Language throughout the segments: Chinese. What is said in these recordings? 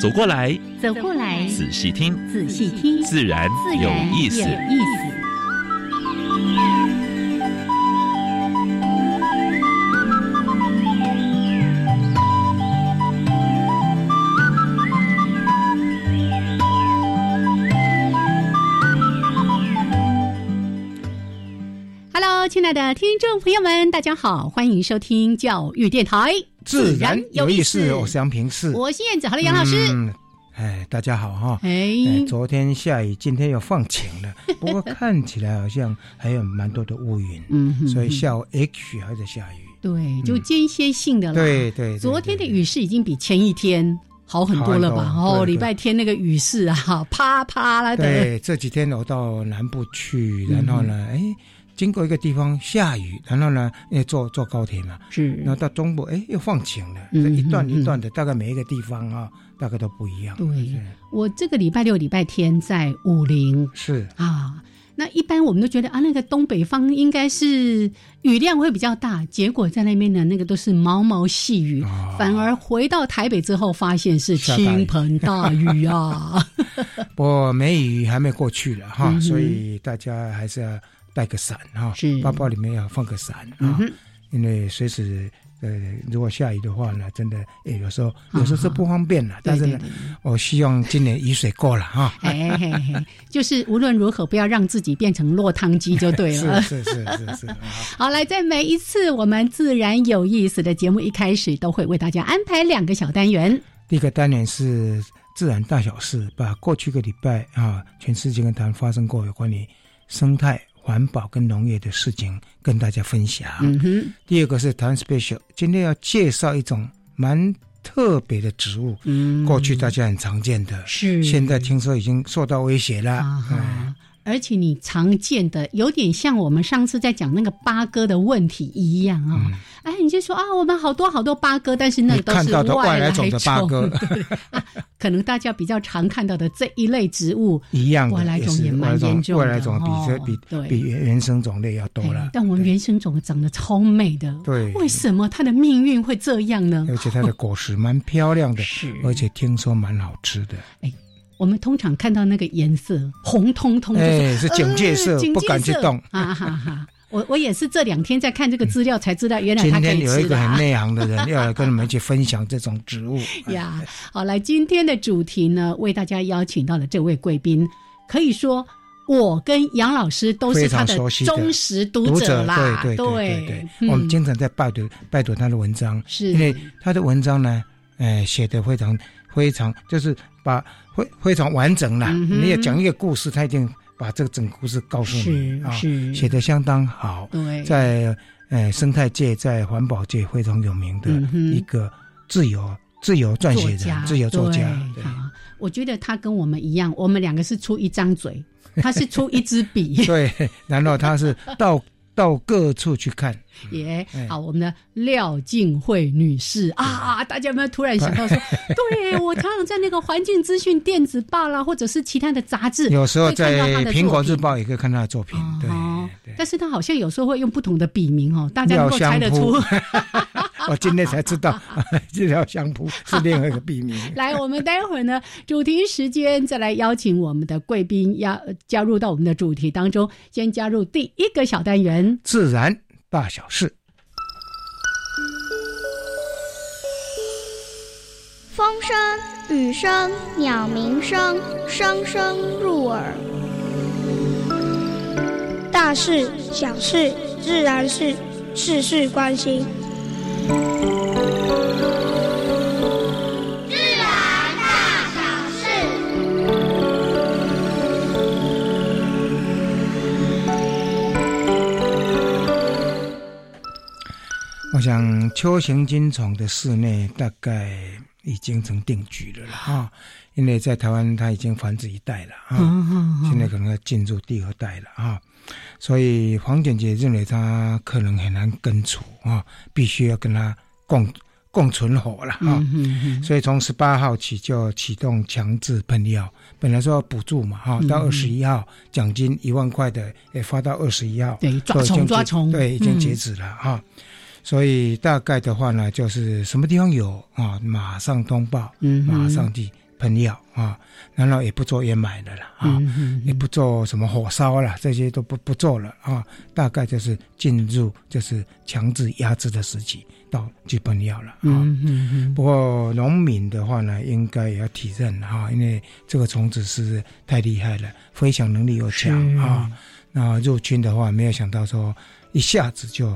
走过来，走过来，仔细听，仔细听，自然有意思。亲爱的听众朋友们，大家好，欢迎收听教育电台，自然有意思。我是杨平四，我是燕子，好了，杨老师。哎，大家好哈。哎，昨天下雨，今天又放晴了，不过看起来好像还有蛮多的乌云，嗯，所以下午 H 还在下雨。对，就间歇性的了。对对。昨天的雨势已经比前一天好很多了吧？哦，礼拜天那个雨势啊，啪啪了。对，这几天我到南部去，然后呢，哎。经过一个地方下雨，然后呢，因为坐坐高铁嘛，是，然后到中部，哎，又放晴了，一段一段的，大概每一个地方啊，大概都不一样。对，我这个礼拜六、礼拜天在武陵，是。啊，那一般我们都觉得啊，那个东北方应该是雨量会比较大，结果在那边的那个都是毛毛细雨，反而回到台北之后，发现是倾盆大雨。啊。不过梅雨还没过去了哈，所以大家还是要。带个伞哈，包包里面要放个伞啊，因为随时呃，如果下雨的话呢，真的有时候有时候是不方便了。但是呢，我希望今年雨水够了哈。哎，就是无论如何不要让自己变成落汤鸡就对了。是是是是。好，来，在每一次我们自然有意思的节目一开始，都会为大家安排两个小单元。第一个单元是自然大小事，把过去个礼拜啊，全世界跟台湾发生过有关于生态。环保跟农业的事情跟大家分享。嗯哼。第二个是台湾 special，今天要介绍一种蛮特别的植物。嗯。过去大家很常见的，是。现在听说已经受到威胁了。啊而且你常见的有点像我们上次在讲那个八哥的问题一样啊。哎，你就说啊，我们好多好多八哥，但是那都是外来种的八哥。可能大家比较常看到的这一类植物，一样外来种也蛮严重的。外来种比这比比原原生种类要多了。但我们原生种长得超美的，对，为什么它的命运会这样呢？而且它的果实蛮漂亮的，是，而且听说蛮好吃的。哎，我们通常看到那个颜色红彤彤，哎，是警戒色，不敢去动。哈哈哈。我我也是这两天在看这个资料才知道，原来今天有一个很内行的人 要来跟你们一起分享这种植物呀。好，来今天的主题呢，为大家邀请到了这位贵宾，可以说我跟杨老师都是他的忠实读者啦。对对对对，我们经常在拜读拜读他的文章，是因为他的文章呢，哎，写的非常非常，就是把非非常完整了。你也讲一个故事，他已经。把这个整故事告诉你啊，写的相当好。对，在呃生态界、在环保界非常有名的一个自由自由撰写人、自由作家。对，我觉得他跟我们一样，我们两个是出一张嘴，他是出一支笔。对，然后他是到。到各处去看，耶！好，我们的廖静慧女士啊，大家有没有突然想到说，对我常常在那个环境资讯电子报啦，或者是其他的杂志，有时候在苹果日报也可以看她的作品，对。但是他好像有时候会用不同的笔名哦，大家能够猜得出。我今天才知道，这条香扑是另外一个笔名。来，我们待会儿呢，主题时间再来邀请我们的贵宾要加入到我们的主题当中。先加入第一个小单元：自然大小事。风声、雨声、鸟鸣声，声声入耳。大事、小事、自然是，事事关心。自然大小事。我想秋行金虫的室内大概已经成定局了啦啊，因为在台湾它已经繁殖一代了啊，现在可能要进入第二代了啊，所以黄姐姐认为它可能很难根除啊，必须要跟它共共存活了啊，所以从十八号起就启动强制喷药，本来说要补助嘛哈，到二十一号奖金一万块的也发到二十一号，对抓虫抓虫，对已经截止了哈。所以大概的话呢，就是什么地方有啊，马上通报，马上去喷药啊，然后也不做掩埋的了啊，也不做什么火烧了，这些都不不做了啊。大概就是进入就是强制压制的时期，到去喷药了啊。不过农民的话呢，应该也要体认哈，因为这个虫子是太厉害了，飞翔能力又强啊。那入侵的话，没有想到说一下子就。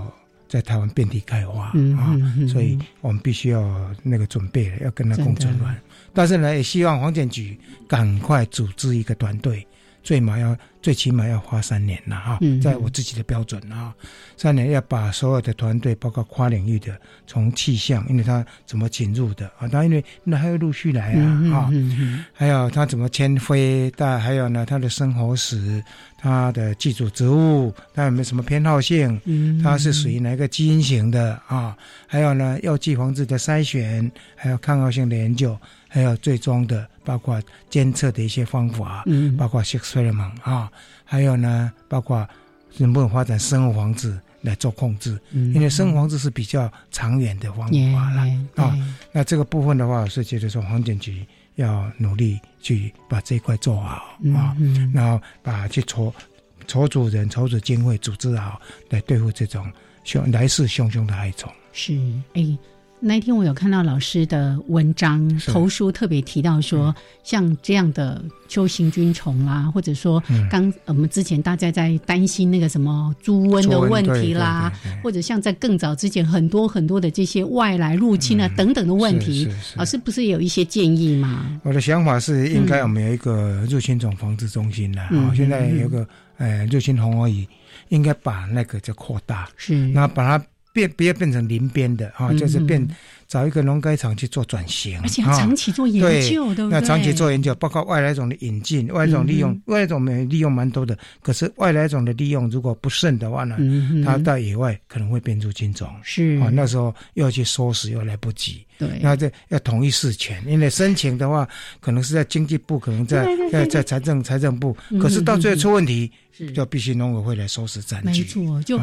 在台湾遍地开花啊，所以我们必须要那个准备了，要跟他共存亡。但是呢，也希望黄建局赶快组织一个团队。最码要最起码要花三年了哈，在我自己的标准啊，三年要把所有的团队，包括跨领域的，从气象，因为它怎么进入的啊，当因为那还要陆续来啊啊，还有它怎么迁飞，但还有呢，它的生活史，它的寄主植物，它有没有什么偏好性，它是属于哪个基因型的啊？还有呢，药剂防治的筛选，还有抗药性的研究。还有最终的，包括监测的一些方法，嗯，包括 six f e m 啊，还有呢，包括能不能发展生物防治来做控制，嗯，因为生物防治是比较长远的方法了啊。那这个部分的话，我是觉得说，黄检局要努力去把这一块做好啊，然后把去筹筹组人、筹组经费组织好，来对付这种凶来势汹汹的害虫。是，哎。那一天我有看到老师的文章投书，特别提到说，像这样的秋行菌虫啦，或者说刚我们之前大家在担心那个什么猪瘟的问题啦，或者像在更早之前很多很多的这些外来入侵啊等等的问题，老师不是有一些建议吗？我的想法是，应该我们有一个入侵种防治中心的啊，现在有个呃入侵红而已，应该把那个就扩大，是。那把它。变不要变成林边的啊，就是变找一个农改场去做转型，而且长期做研究，对不对？那长期做研究，包括外来种的引进、外来种利用、外来种没利用蛮多的。可是外来种的利用如果不慎的话呢，它到野外可能会变出菌种，是啊，那时候又要去收拾又来不及。对，那这要统一事权，因为申请的话可能是在经济部，可能在在在财政财政部，可是到最后出问题，就必须农委会来收拾残局。没错，就。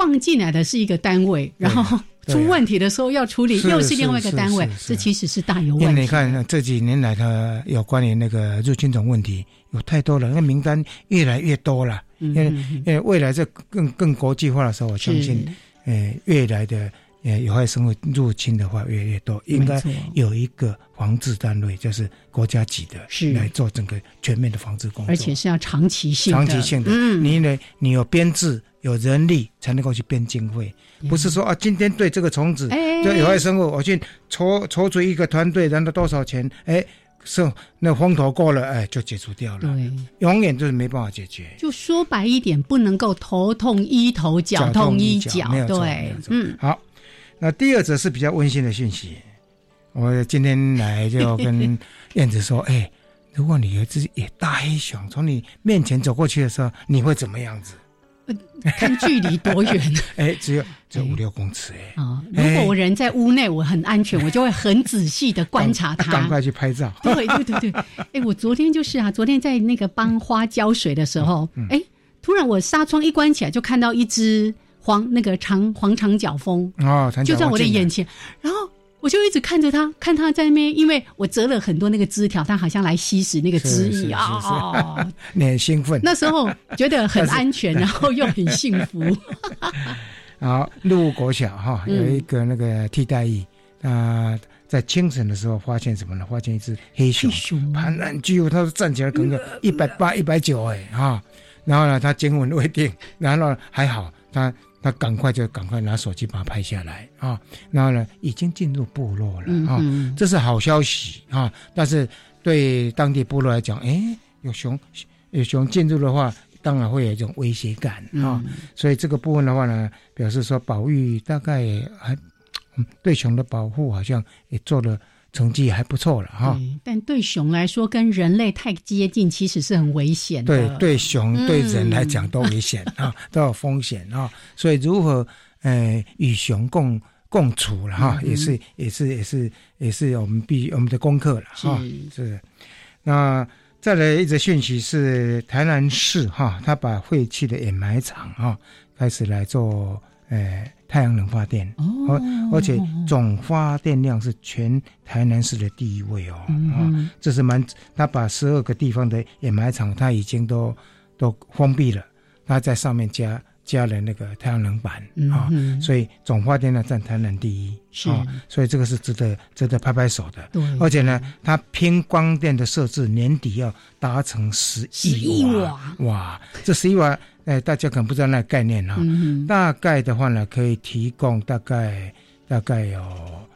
放进来的是一个单位，然后出问题的时候要处理，又是另外一个单位，这其实是大有问题。因为你看这几年来，的有关于那个入侵种问题有太多了，那名单越来越多了。因为因为未来这更更国际化的时候，我相信，呃，越来的。呃，有害生物入侵的话越来越多，应该有一个防治单位，就是国家级的，是来做整个全面的防治工作，而且是要长期性的、长期性的。嗯，你呢？你有编制、有人力，才能够去编经费，不是说啊，今天对这个虫子、这有害生物，我去筹筹组一个团队，然后多少钱？哎，是那风头过了，哎，就解除掉了。对，永远就是没办法解决。就说白一点，不能够头痛医头，脚痛医脚。对，嗯，好。那第二则是比较温馨的讯息，我今天来就跟燕子说：“哎，如果你有一只野大黑熊从你面前走过去的时候，你会怎么样子？看距离多远？哎，只有只有五六公尺哎。啊，如果我人在屋内，我很安全，我就会很仔细的观察它，赶快去拍照。对对对对，哎，我昨天就是啊，昨天在那个帮花浇水的时候，哎，突然我纱窗一关起来，就看到一只。黄那个长黄长角蜂啊，就在我的眼前，然后我就一直看着它，看它在那边，因为我折了很多那个枝条，它好像来吸食那个汁液啊，你很兴奋。那时候觉得很安全，然后又很幸福。好，鹿国小哈有一个那个替代役啊，在清晨的时候发现什么呢？发现一只黑熊，盘然巨物，它站起来可能一百八、一百九哎哈，然后呢，它惊魂未定，然后还好它。他赶快就赶快拿手机把它拍下来啊！然后呢，已经进入部落了啊，这是好消息啊！但是对当地部落来讲，哎，有熊有熊进入的话，当然会有一种威胁感啊。所以这个部分的话呢，表示说保育大概还对熊的保护好像也做了成绩还不错了哈。但对熊来说，跟人类太接近，其实是很危险的。对，对熊对人来讲都危险啊，都有风险啊。所以如何呃与熊共共处了哈，也是也是也是也是我们必我们的功课了哈。是。那再来一则讯息是台南市哈，他把废弃的掩埋场哈开始来做呃太阳能发电。哦，而且总发电量是全台南市的第一位哦。啊，这是蛮他把十二个地方的掩埋场他已经都都封闭了，他在上面加。加了那个太阳能板啊，所以总发电量占台南第一。啊，所以这个是值得值得拍拍手的。对，而且呢，它偏光电的设置年底要达成十亿瓦，哇，这十亿瓦，哎，大家可能不知道那个概念哈。大概的话呢，可以提供大概大概有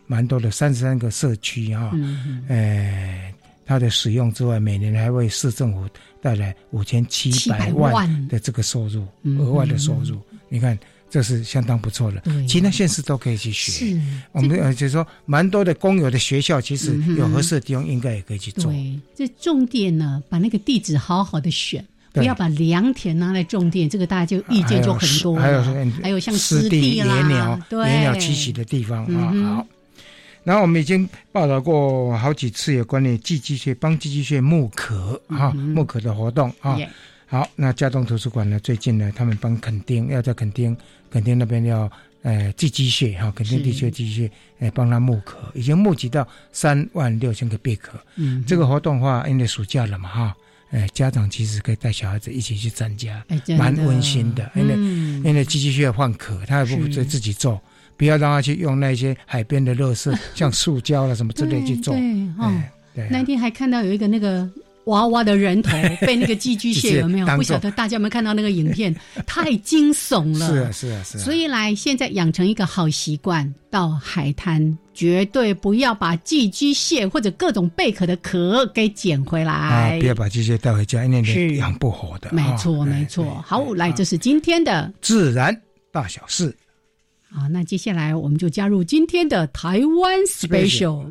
蛮多的三十三个社区哈，哎，它的使用之外，每年还为市政府。带来五千七百万的这个收入，额外的收入，你看这是相当不错的。其他县市都可以去学。我们呃，就是说，蛮多的公有的学校，其实有合适的地方，应该也可以去做。对，这重点呢，把那个地址好好的选，不要把良田拿来种地，这个大家就意见就很多。还有还有像湿地、野鸟、野鸟栖息的地方啊，好。然后我们已经报道过好几次有关于寄居蟹帮寄居蟹募壳啊募壳的活动啊。好，那家中图书馆呢，最近呢，他们帮垦丁要在垦丁垦丁那边要呃寄居蟹哈，垦丁地区的寄居蟹呃帮他募壳，已经募集到三万六千个贝壳。嗯，这个活动的话，因为暑假了嘛哈，哎，家长其实可以带小孩子一起去参加，蛮温馨的。因为因为机器需要换壳，他也不自己做。不要让他去用那些海边的垃圾，像塑胶了什么之类去做。对，哦，那天还看到有一个那个娃娃的人头被那个寄居蟹有没有？不晓得大家有没有看到那个影片？太惊悚了。是啊，是啊，是啊。所以来现在养成一个好习惯，到海滩绝对不要把寄居蟹或者各种贝壳的壳给捡回来。啊，不要把这些带回家，因为你养不活的。没错，没错。好，来，这是今天的自然大小事。好，那接下来我们就加入今天的台湾 special。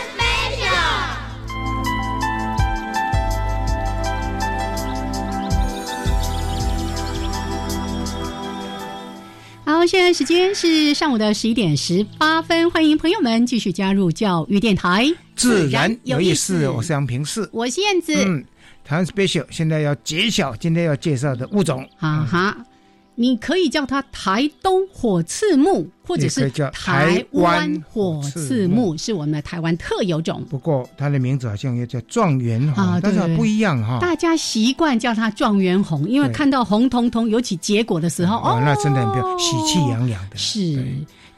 好，现在时间是上午的十一点十八分，欢迎朋友们继续加入教育电台，自然有意思。我是杨平四，我是燕子。嗯，台湾 special 现在要揭晓今天要介绍的物种。哈哈。你可以叫它台东火刺木，或者是台湾火刺木，是我们的台湾特有种。不过它的名字好像也叫状元红，但是不一样哈。大家习惯叫它状元红，因为看到红彤彤，尤其结果的时候，哦，那真的很喜气洋洋的。是。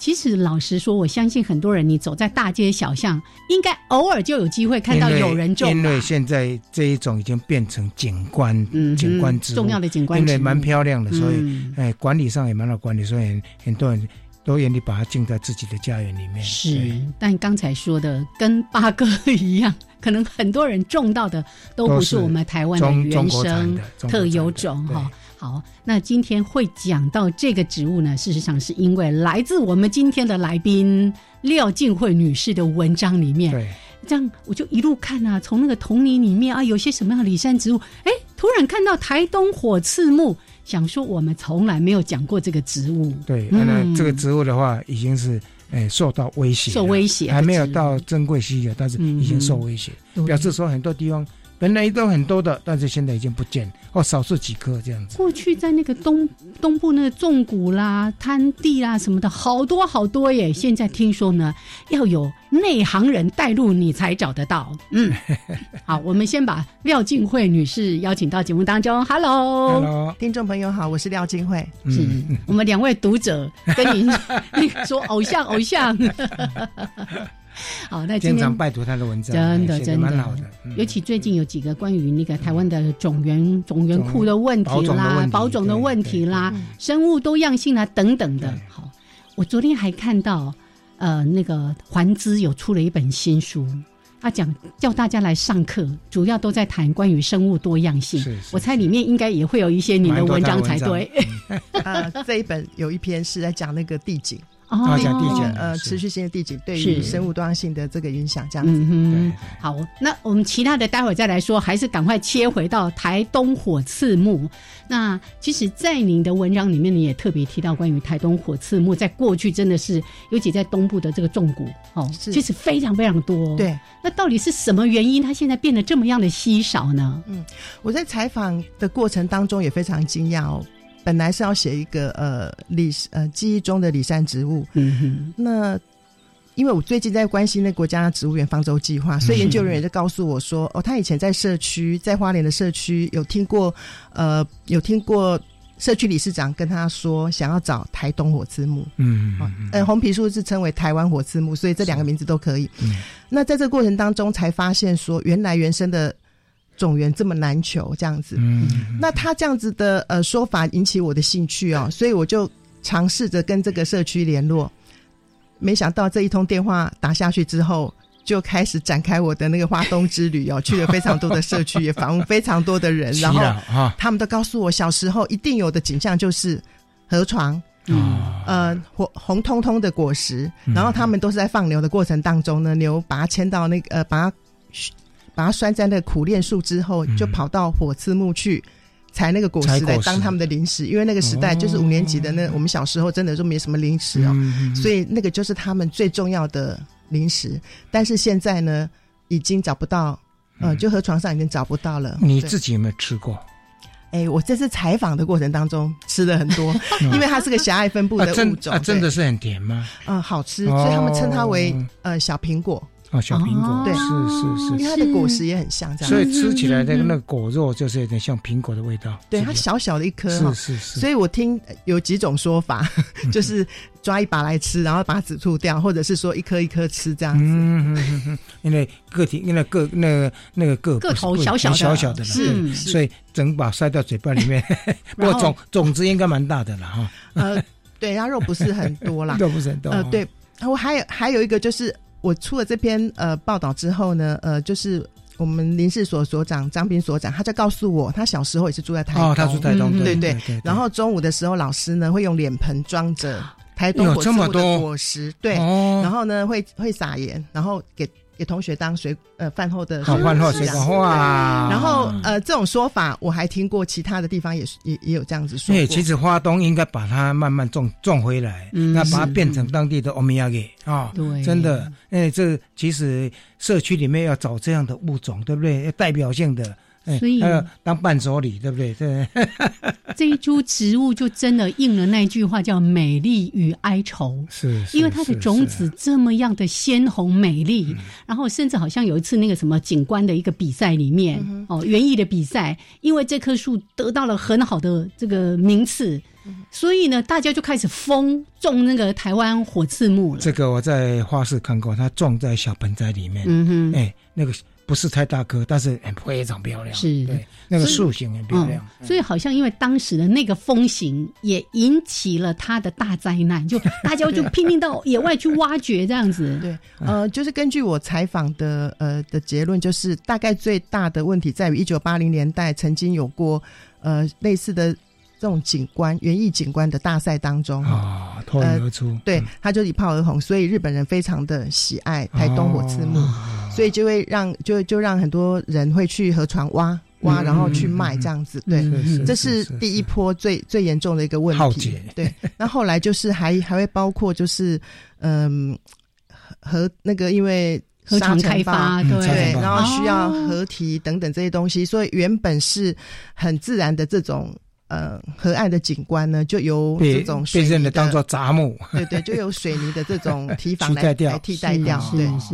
其实老实说，我相信很多人，你走在大街小巷，应该偶尔就有机会看到有人种。因为现在这一种已经变成景观，景观植物，重要的景观因为蛮漂亮的，所以哎，管理上也蛮好管理，所以很多人都愿意把它种在自己的家园里面。是，但刚才说的跟八哥一样，可能很多人种到的都不是我们台湾的原生特有种哈。好，那今天会讲到这个植物呢，事实上是因为来自我们今天的来宾廖静慧女士的文章里面。对，这样我就一路看啊，从那个童年里面啊，有些什么样的里山植物，哎，突然看到台东火刺木，想说我们从来没有讲过这个植物。对，那这个植物的话，已经是哎受到威胁，受威胁，还没有到珍贵稀有，但是已经受威胁，表示说很多地方。本来都很多的，但是现在已经不见，哦，少数几棵这样子。过去在那个东东部那个纵谷啦、滩地啦什么的，好多好多耶。现在听说呢，要有内行人带路，你才找得到。嗯，好，我们先把廖静慧女士邀请到节目当中。Hello，Hello，听众朋友好，我是廖静慧。是我们两位读者跟您 说偶像偶像。好，那经常拜读他的文章，真的真的蛮好的。尤其最近有几个关于那个台湾的种源种源库的问题啦、保种的问题啦、生物多样性啦等等的。好，我昨天还看到，呃，那个环资有出了一本新书。他讲叫大家来上课，主要都在谈关于生物多样性。我猜里面应该也会有一些你的文章才对。呃，这一本有一篇是在讲那个地景。哦，讲地景，呃，持续性的地景对于生物多样性的这个影响，这样子。对，好，那我们其他的待会儿再来说，还是赶快切回到台东火刺木。那其实，在您的文章里面，你也特别提到关于台东火刺木，在过去真的是，尤其在东部的这个重谷，哦，其实非常非常多。对，那到底是什么原因，它现在变得这么样的稀少呢？嗯，我在采访的过程当中也非常惊讶哦。本来是要写一个呃李呃记忆中的李山植物，嗯哼。那因为我最近在关心那国家植物园方舟计划，所以研究人员就告诉我说，哦，他以前在社区，在花莲的社区有听过，呃，有听过社区理事长跟他说，想要找台东火刺木，嗯嗯，呃，红皮树是称为台湾火刺木，所以这两个名字都可以。那在这个过程当中，才发现说，原来原生的。种源这么难求，这样子，那他这样子的呃说法引起我的兴趣哦，所以我就尝试着跟这个社区联络，没想到这一通电话打下去之后，就开始展开我的那个花东之旅哦，去了非常多的社区，也访问非常多的人，然后他们都告诉我，小时候一定有的景象就是河床，嗯呃，红红彤彤的果实，然后他们都是在放牛的过程当中呢，牛把它牵到那个呃，把它。把它拴在那个苦楝树之后，就跑到火刺木去采那个果实来当他们的零食。因为那个时代就是五年级的那我们小时候真的就没什么零食哦，所以那个就是他们最重要的零食。但是现在呢，已经找不到，呃，就河床上已经找不到了。你自己有没有吃过？哎，我这次采访的过程当中吃了很多，因为它是个狭隘分布的物种，真的是很甜吗？嗯，好吃，所以他们称它为呃小苹果。哦，小苹果，对，是是是，因为它的果实也很像这样，所以吃起来那个那个果肉就是有点像苹果的味道。对，它小小的一颗，是是是。所以我听有几种说法，就是抓一把来吃，然后把籽吐掉，或者是说一颗一颗吃这样子。嗯嗯嗯因为个体，因为个那个那个个个头小小的小小的，是，所以整把塞到嘴巴里面。不过种种子应该蛮大的了哈。呃，对，它肉不是很多啦，肉不是很多。呃，对，我还有还有一个就是。我出了这篇呃报道之后呢，呃，就是我们林氏所所长张斌所长，他就告诉我，他小时候也是住在台东，哦他住台东，对对对。然后中午的时候，老师呢会用脸盆装着台东果树的果实，对，然后呢会会撒盐，然后给。给同学当水呃饭后的好饭后水果话，然后呃这种说法我还听过，其他的地方也是也也有这样子说。对，其实花东应该把它慢慢种种回来，嗯那把它变成当地的欧米亚给啊，对，真的，哎，这其实社区里面要找这样的物种，对不对？代表性的。所以当伴手礼，对不对？对，这一株植物就真的应了那句话，叫“美丽与哀愁”。是，因为它的种子这么样的鲜红美丽，然后甚至好像有一次那个什么景观的一个比赛里面，哦，园艺的比赛，因为这棵树得到了很好的这个名次，所以呢，大家就开始疯种那个台湾火刺木了。这个我在花市看过，它种在小盆栽里面。嗯哼，哎，那个。不是太大颗，但是非常漂亮。是，对，那个树形很漂亮。所以好像因为当时的那个风行，也引起了它的大灾难，就 大家就拼命到野外去挖掘这样子。对，呃，就是根据我采访的呃的结论，就是大概最大的问题在于一九八零年代曾经有过呃类似的这种景观园艺景观的大赛当中啊脱颖而出，对，他就一炮而红，所以日本人非常的喜爱台东火刺木。所以就会让就就让很多人会去河床挖挖，然后去卖这样子。对，这是第一波最最严重的一个问题。对，那后来就是还还会包括就是嗯和那个因为河床开发对，然后需要河堤等等这些东西，所以原本是很自然的这种。呃，河岸的景观呢，就由这种被认的当做杂木，对对，就由水泥的这种 堤防来来替代掉，对是。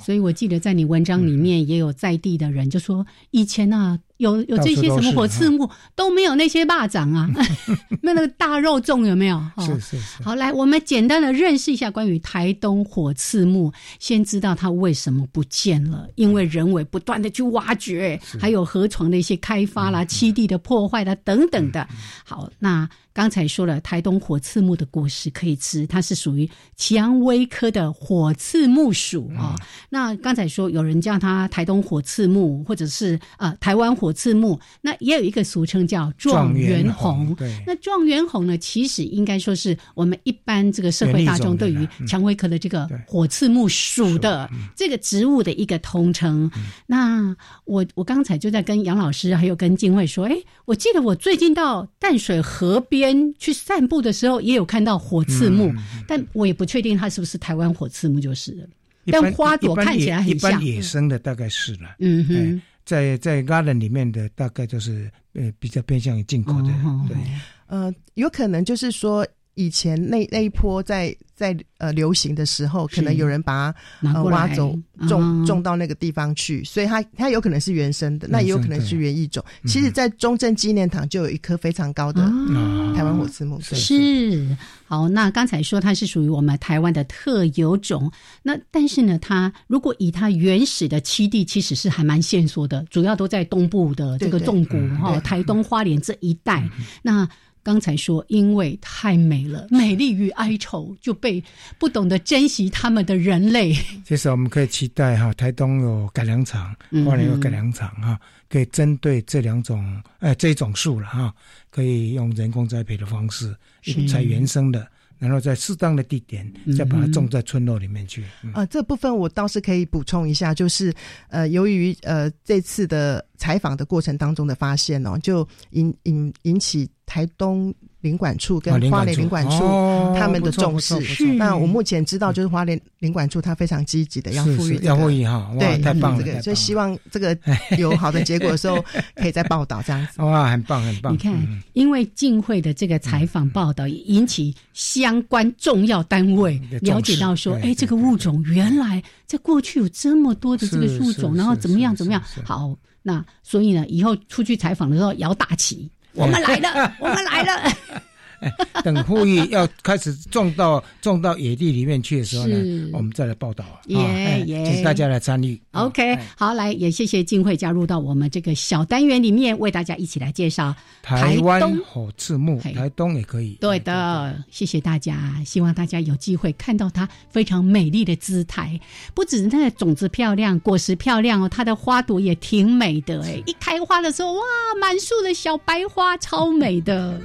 所以我记得在你文章里面也有在地的人就说，以前啊。有有这些什么火刺木都没有那些蚂蚱啊，没有那个大肉粽有没有？是是是。好，来我们简单的认识一下关于台东火刺木，先知道它为什么不见了，因为人为不断的去挖掘，还有河床的一些开发啦、栖地的破坏啦等等的。好，那。刚才说了台东火刺木的果实可以吃，它是属于蔷薇科的火刺木属啊。那刚才说有人叫它台东火刺木，或者是呃台湾火刺木，那也有一个俗称叫状元红。那状元红呢，其实应该说是我们一般这个社会大众对于蔷薇科的这个火刺木属的这个植物的一个通称。那我我刚才就在跟杨老师还有跟金慧说，哎，我记得我最近到淡水河边。边去散步的时候，也有看到火刺木，但我也不确定它是不是台湾火刺木，就是了。但花朵看起来很像野生的，大概是了。嗯哼，在在 garden 里面的大概就是呃比较偏向于进口的。对，呃，有可能就是说以前那那一波在。在呃流行的时候，可能有人把它挖走，种种到那个地方去，所以它它有可能是原生的，那也有可能是原异种。其实，在中正纪念堂就有一棵非常高的台湾火刺木，是好。那刚才说它是属于我们台湾的特有种，那但是呢，它如果以它原始的栖地，其实是还蛮线索的，主要都在东部的这个纵谷哈，台东花莲这一带。那刚才说，因为太美了，美丽与哀愁就被不懂得珍惜他们的人类。其实我们可以期待哈，台东有改良场，花莲有改良场哈，可以针对这两种哎这种树了哈，可以用人工栽培的方式采原生的。然后在适当的地点再把它种在村落里面去。啊，这部分我倒是可以补充一下，就是呃，由于呃这次的采访的过程当中的发现哦，就引引引起台东。领馆处跟花莲领馆处他们的重视，那我目前知道就是花莲领馆处他非常积极的要富裕，要富裕哈，对，太棒了，所以希望这个有好的结果的时候，可以再报道这样子。哇，很棒很棒！你看，因为晋会的这个采访报道引起相关重要单位了解到说，哎，这个物种原来在过去有这么多的这个物种，然后怎么样怎么样？好，那所以呢，以后出去采访的时候摇大旗。我们来了，我们来了。等呼吁要开始种到种到野地里面去的时候呢，我们再来报道。耶耶，请大家来参与。OK，好，来也谢谢金慧加入到我们这个小单元里面，为大家一起来介绍台湾火刺木，台东也可以。对的，谢谢大家，希望大家有机会看到它非常美丽的姿态，不止它的种子漂亮，果实漂亮哦，它的花朵也挺美的哎，一开花的时候哇，满树的小白花，超美的。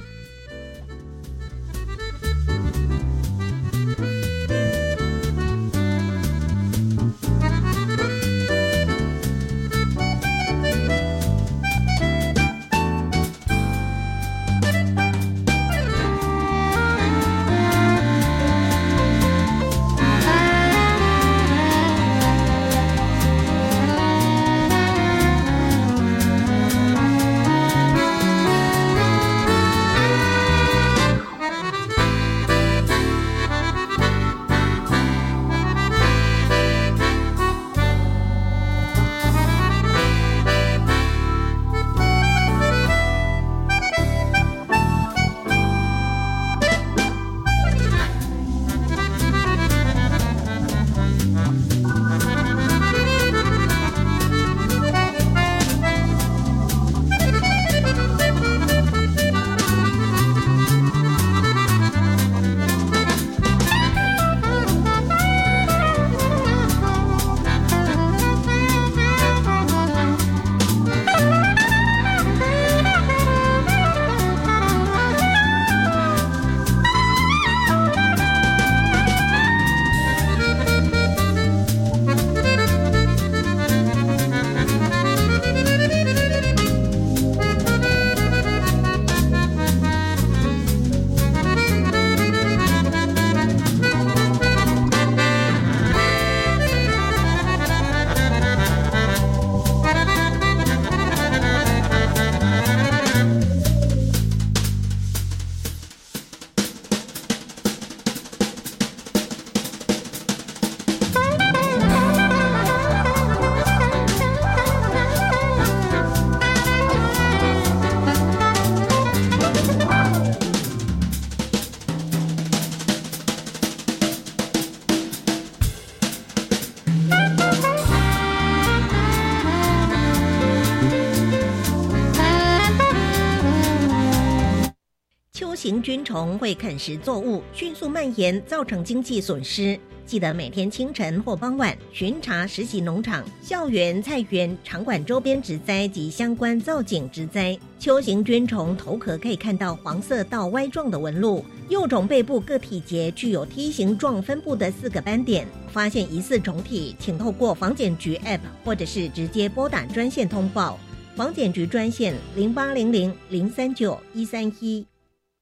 虫会啃食作物，迅速蔓延，造成经济损失。记得每天清晨或傍晚巡查实习农场、校园、菜园、场馆周边植栽及相关造景植栽。秋形菌虫头壳可以看到黄色到 Y 状的纹路，幼种背部各体节具有梯形状分布的四个斑点。发现疑似虫体，请透过防检局 App 或者是直接拨打专线通报。防检局专线零八零零零三九一三一。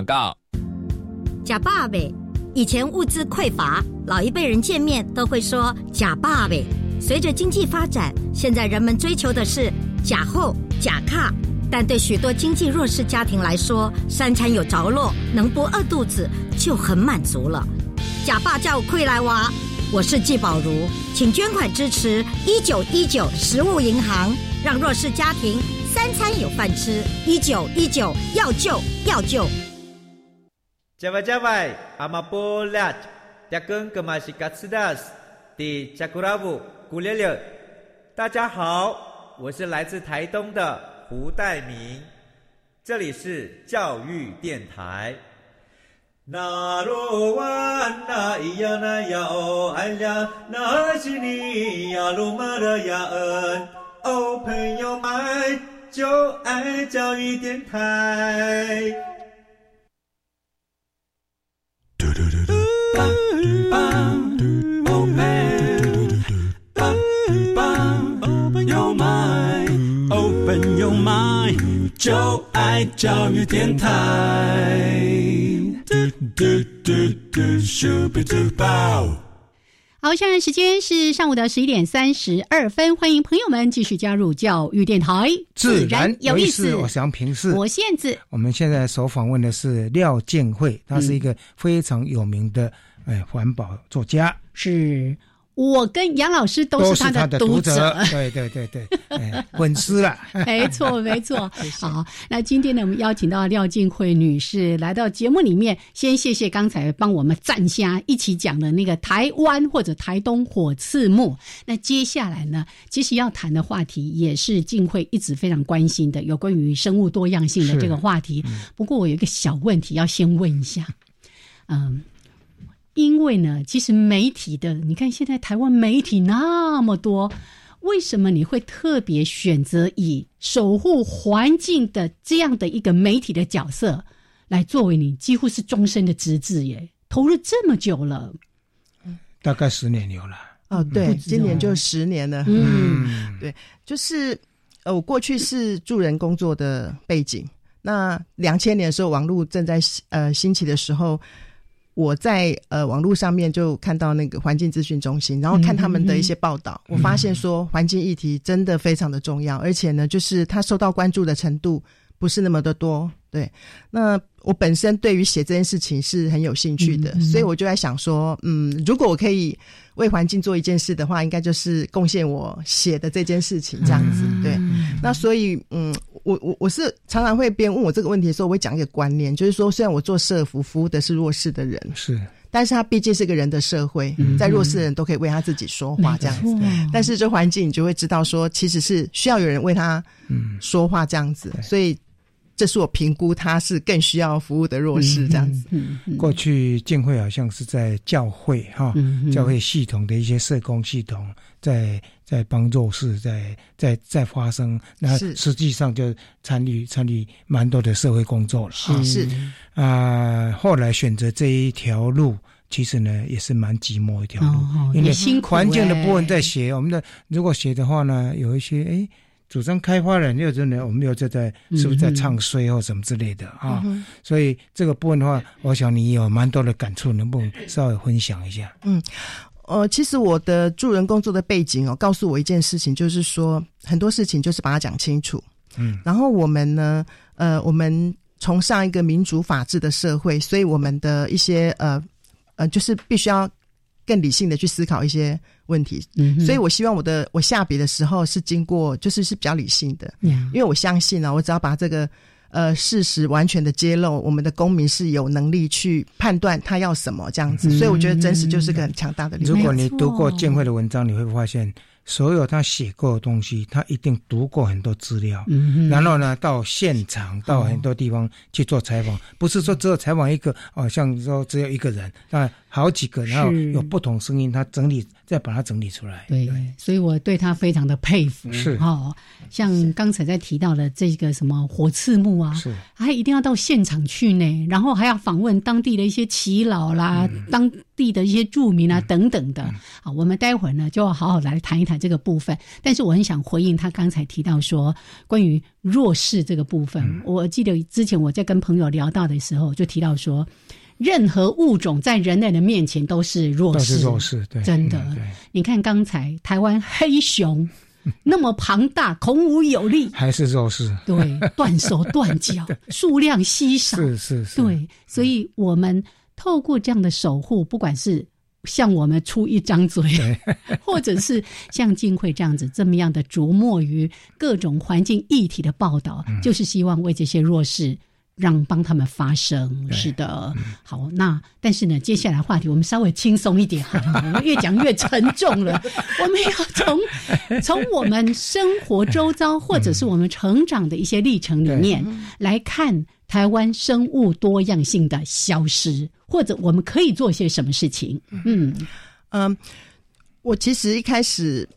广告，假爸呗。以前物资匮乏，老一辈人见面都会说假爸呗。随着经济发展，现在人们追求的是假后、假卡。但对许多经济弱势家庭来说，三餐有着落，能不饿肚子就很满足了。假爸叫溃来娃，我是季宝如，请捐款支持一九一九食物银行，让弱势家庭三餐有饭吃。一九一九要救要救。加外加外，阿玛波拉，扎根格玛西卡斯达斯，的加古拉布古列列。大家好，我是来自台东的胡代明，这里是教育电台。那罗哇那咿呀那呀哦哎呀，那是你呀鲁玛的呀恩哦，朋友们就爱教育电台。就爱教育电台。好，现在时间是上午的十一点三十二分，欢迎朋友们继续加入教育电台，自然有意思。我想平视，我限制。我们现在所访问的是廖建慧，他是一个非常有名的哎环保作家，是。我跟杨老师都是他的读者，对对对对，粉丝了，没错没错。好，那今天呢，我们邀请到廖静慧女士来到节目里面，先谢谢刚才帮我们站下一起讲的那个台湾或者台东火刺木。那接下来呢，其实要谈的话题也是静慧一直非常关心的，有关于生物多样性的这个话题。不过我有一个小问题要先问一下，嗯。因为呢，其实媒体的，你看现在台湾媒体那么多，为什么你会特别选择以守护环境的这样的一个媒体的角色来作为你几乎是终身的职责？耶，投入这么久了，大概十年有了。哦，对，今年就十年了。嗯，对，就是呃，我过去是助人工作的背景，那两千年的时候，网络正在呃兴起的时候。我在呃网络上面就看到那个环境资讯中心，然后看他们的一些报道，我发现说环境议题真的非常的重要，而且呢，就是它受到关注的程度不是那么的多。对，那我本身对于写这件事情是很有兴趣的，所以我就在想说，嗯，如果我可以为环境做一件事的话，应该就是贡献我写的这件事情这样子。对，那所以，嗯，我我我是常常会边问我这个问题的时候，我会讲一个观念，就是说，虽然我做社服服务的是弱势的人，是，但是他毕竟是个人的社会，在弱势的人都可以为他自己说话这样子。但是这环境，你就会知道说，其实是需要有人为他说话这样子，所以。这是我评估他是更需要服务的弱势这样子。过去建会好像是在教会哈，教会系统的一些社工系统在在帮弱势在在在发生，那实际上就参与参与蛮多的社会工作了。是是啊，后来选择这一条路，其实呢也是蛮寂寞一条路，因为环境的部分在写，我们的如果写的话呢，有一些哎。主张开发人，又真的，我们又在在是不是在唱衰或什么之类的啊？所以这个部分的话，我想你有蛮多的感触，能不能稍微分享一下？嗯，呃，其实我的助人工作的背景哦，告诉我一件事情，就是说很多事情就是把它讲清楚。嗯，然后我们呢，呃，我们崇尚一个民主法治的社会，所以我们的一些呃呃，就是必须要更理性的去思考一些问题。嗯，所以我希望我的我下笔的时候是经过，就是是比较理性的。嗯，因为我相信呢，我只要把这个。呃，事实完全的揭露，我们的公民是有能力去判断他要什么这样子，所以我觉得真实就是个很强大的力量。如果你读过建会的文章，你会发现。所有他写过的东西，他一定读过很多资料，嗯然后呢，到现场到很多地方去做采访，不是说只有采访一个哦，像说只有一个人，那好几个，然后有不同声音，他整理再把它整理出来。对，所以我对他非常的佩服。是哦，像刚才在提到的这个什么火刺木啊，是还一定要到现场去呢，然后还要访问当地的一些耆老啦，当地的一些住民啊等等的。好，我们待会儿呢就要好好来谈一谈。这个部分，但是我很想回应他刚才提到说关于弱势这个部分。我记得之前我在跟朋友聊到的时候，就提到说，任何物种在人类的面前都是弱势，弱势，对，真的。你看刚才台湾黑熊 那么庞大，孔武有力，还是弱势，对，断手断脚，数量稀少，是是是，对，所以我们透过这样的守护，不管是。像我们出一张嘴，或者是像金慧这样子这么样的琢磨于各种环境议题的报道，就是希望为这些弱势让帮他们发声。是的，好，那但是呢，接下来话题我们稍微轻松一点，我们越讲越沉重了。我们要从从我们生活周遭，或者是我们成长的一些历程里面来看台湾生物多样性的消失。或者我们可以做些什么事情？嗯嗯，我其实一开始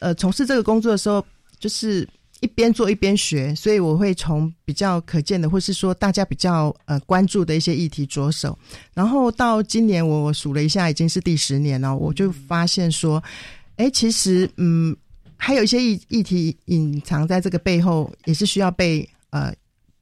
呃从事这个工作的时候，就是一边做一边学，所以我会从比较可见的，或是说大家比较呃关注的一些议题着手。然后到今年，我我数了一下，已经是第十年了，我就发现说，哎，其实嗯，还有一些议议题隐藏在这个背后，也是需要被呃。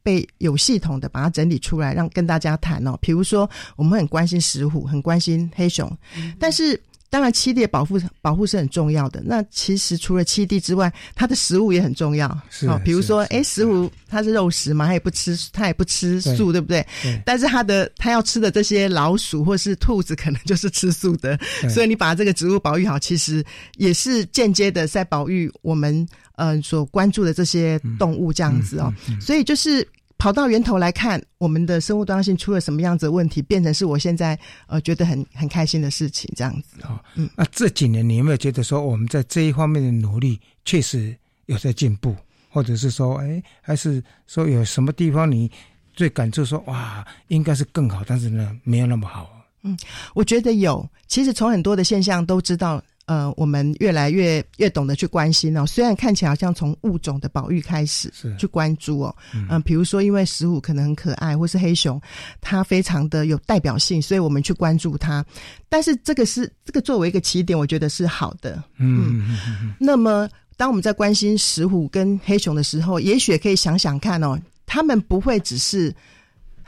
被有系统的把它整理出来，让跟大家谈哦。比如说，我们很关心石虎，很关心黑熊，但是当然栖地保护保护是很重要的。那其实除了栖地之外，它的食物也很重要。是，比如说，哎，石虎它是肉食嘛，它也不吃，它也不吃素，对不对？但是它的它要吃的这些老鼠或是兔子，可能就是吃素的。所以你把这个植物保育好，其实也是间接的在保育我们。嗯，所关注的这些动物这样子哦，所以就是跑到源头来看，我们的生物多样性出了什么样子的问题，变成是我现在呃觉得很很开心的事情这样子哦。嗯，那这几年你有没有觉得说我们在这一方面的努力确实有在进步，或者是说，哎，还是说有什么地方你最感触说哇，应该是更好，但是呢没有那么好？嗯，我觉得有，其实从很多的现象都知道。呃，我们越来越越懂得去关心哦。虽然看起来好像从物种的保育开始去关注哦，嗯，比如说因为石虎可能很可爱，或是黑熊，它非常的有代表性，所以我们去关注它。但是这个是这个作为一个起点，我觉得是好的。嗯，那么当我们在关心石虎跟黑熊的时候，也许可以想想看哦，他们不会只是。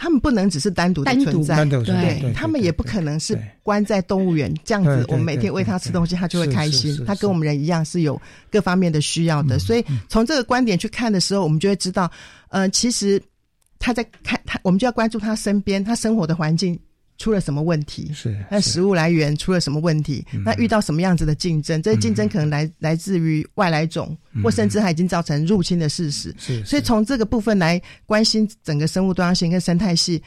他们不能只是单独的存在，对，他们也不可能是关在动物园这样子。我们每天喂它吃东西，它就会开心。它跟我们人一样是有各方面的需要的。所以从这个观点去看的时候，我们就会知道，呃，其实他在看他，我们就要关注他身边他生活的环境。出了什么问题？是那食物来源出了什么问题？那遇到什么样子的竞争？这些竞争可能来来自于外来种，或甚至它已经造成入侵的事实。是，所以从这个部分来关心整个生物多样性跟生态系，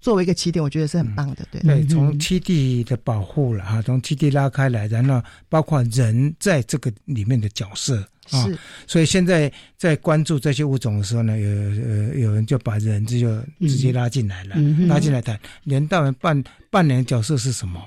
作为一个起点，我觉得是很棒的。对，对，从栖地的保护了哈，从栖地拉开来，然后包括人在这个里面的角色。是，所以现在在关注这些物种的时候呢，有呃有人就把人这就直接拉进来了，拉进来谈人到底扮扮演角色是什么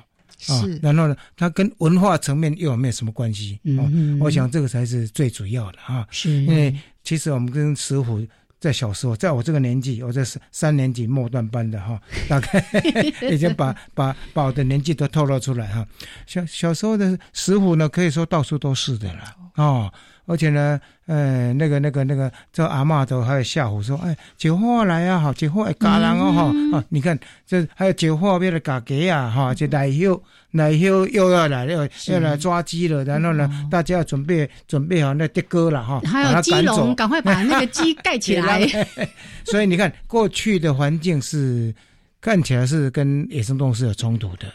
啊？然后呢，它跟文化层面又有没有什么关系？嗯，我想这个才是最主要的啊。是，因为其实我们跟石虎在小时候，在我这个年纪，我在三三年级末段班的哈，大概 已经把把把我的年纪都透露出来哈。小小时候的石虎呢，可以说到处都是的了哦。而且呢，呃，那个那个那个，这阿嬷都还有吓唬说，哎，酒货来啊，好酒货会嘎人哦，哈啊，你看这还有酒货变得嘎给啊，哈，这奶休奶休又要来要要来抓鸡了，然后呢，大家要准备准备好那的哥了哈，还有鸡笼，赶快把那个鸡盖起来。所以你看，过去的环境是看起来是跟野生动物是有冲突的。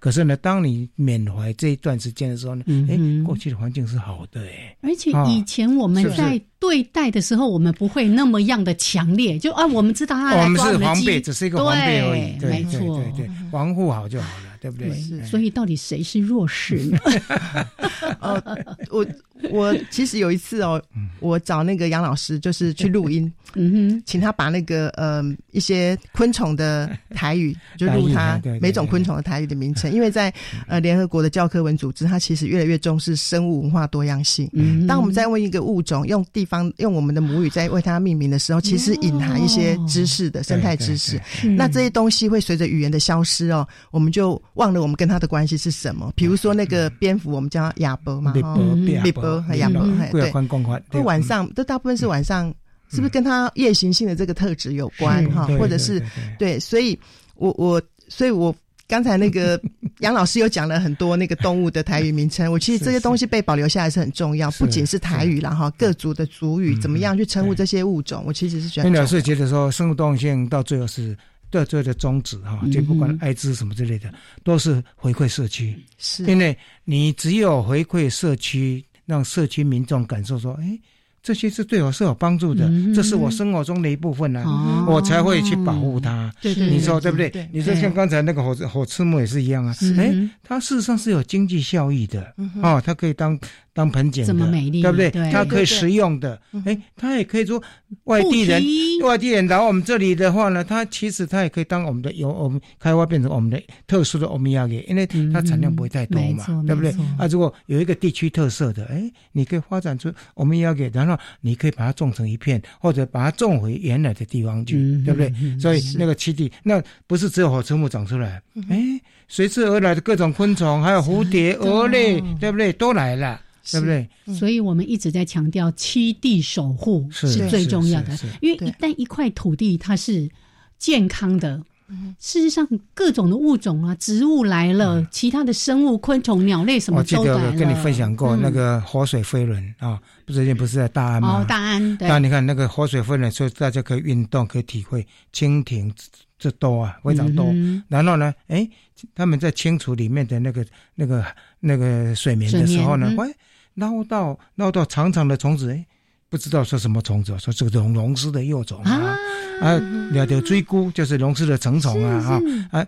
可是呢，当你缅怀这一段时间的时候呢，哎，过去的环境是好的哎。而且以前我们在对待的时候，我们不会那么样的强烈，就啊，我们知道他我们是防备，只是一个防备而已，没错，对对，防护好就好了，对不对？所以到底谁是弱势呢？呃，我。我其实有一次哦，我找那个杨老师，就是去录音，嗯哼，请他把那个呃一些昆虫的台语，就录他每种昆虫的台语的名称，因为在呃联合国的教科文组织，它其实越来越重视生物文化多样性。嗯，当我们在问一个物种用地方用我们的母语在为它命名的时候，其实隐含一些知识的生态知识。那这些东西会随着语言的消失哦，我们就忘了我们跟它的关系是什么。比如说那个蝙蝠，我们叫亚伯嘛，亚伯。和亚伯，对，会晚上，都大部分是晚上，是不是跟他夜行性的这个特质有关哈？或者是对，所以我我，所以我刚才那个 杨老师有讲了很多那个动物的台语名称，我其实这些东西被保留下来是很重要，不仅是台语了哈，各族的族语怎么样去称呼这些物种，我其实是觉得。杨老师觉得说，生物多样性到最后是。对，最后的宗旨哈，就不管艾滋什么之类的，都是回馈社区。是，因为你只有回馈社区，让社区民众感受说，哎。这些是对我是有帮助的，这是我生活中的一部分呢，我才会去保护它。你说对不对？你说像刚才那个火火刺木也是一样啊，哎，它事实上是有经济效益的哦，它可以当当盆景的，对不对？它可以食用的，哎，它也可以说外地人外地人来我们这里的话呢，它其实它也可以当我们的有我们开发变成我们的特殊的欧米亚给，因为它产量不会太多嘛，对不对？啊，如果有一个地区特色的，哎，你可以发展出欧米亚给，然后。你可以把它种成一片，或者把它种回原来的地方去，对不对？所以那个基地，那不是只有火车木长出来，哎，随之而来的各种昆虫，还有蝴蝶、蛾类，对不对？都来了，对不对？所以我们一直在强调七地守护是最重要的，因为一旦一块土地它是健康的。事实上，各种的物种啊，植物来了，其他的生物、昆虫、鸟类什么都来了。我记得跟你分享过那个活水飞轮啊，不最近不是在大安吗？哦，大安。那你看那个活水飞轮，所以大家可以运动，可以体会蜻蜓这多啊，非常多。然后呢，哎，他们在清除里面的那个、那个、那个水面的时候呢，喂，捞到捞到长长的虫子，哎。不知道说什么虫子，说这个龙龙狮的幼虫啊，啊，两条追菇就是龙狮的成虫啊，哈，啊，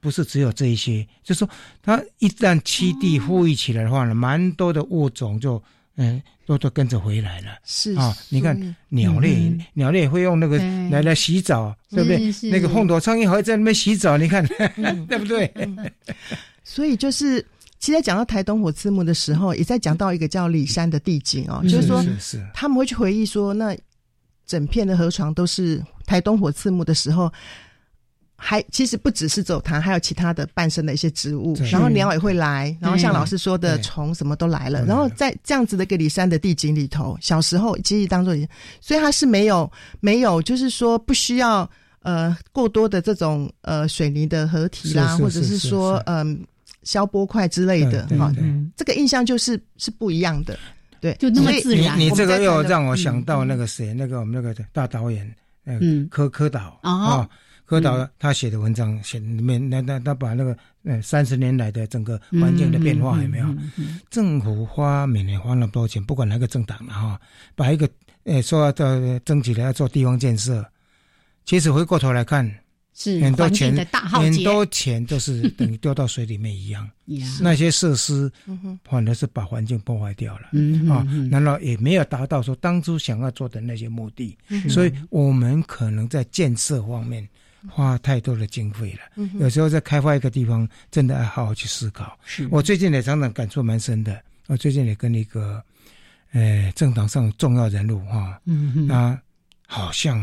不是只有这一些，就说它一旦栖地富裕起来的话呢，蛮多的物种就嗯都都跟着回来了，是啊，你看鸟类，鸟类会用那个来来洗澡，对不对？那个红头苍蝇还在那边洗澡，你看 对不对？所以就是。其实，在讲到台东火刺木的时候，也在讲到一个叫里山的地景哦，就是说，他们会去回忆说，那整片的河床都是台东火刺木的时候，还其实不只是走它，还有其他的伴生的一些植物，然后鸟也会来，然后像老师说的虫什么都来了，然后在这样子的一个里山的地景里头，小时候记忆当中，所以它是没有没有，就是说不需要呃过多的这种呃水泥的合体啦，或者是说嗯。消波块之类的，哈，这个印象就是是不一样的，对，就那么自然。你你这个又让我想到那个谁，那个我们那个大导演，嗯，柯柯导啊，柯导他写的文章写里面，那那他把那个呃三十年来的整个环境的变化有没有？政府花每年花那么多钱，不管哪个政党了哈，把一个呃说要争取来要做地方建设，其实回过头来看。是很多钱，很多钱都是 等于丢到水里面一样。那些设施反而是把环境破坏掉了啊！难道也没有达到说当初想要做的那些目的？所以我们可能在建设方面花太多的经费了。有时候在开发一个地方，真的要好好去思考。我最近也常常感触蛮深的。我最近也跟一个呃政党上重要人物哈，那好像。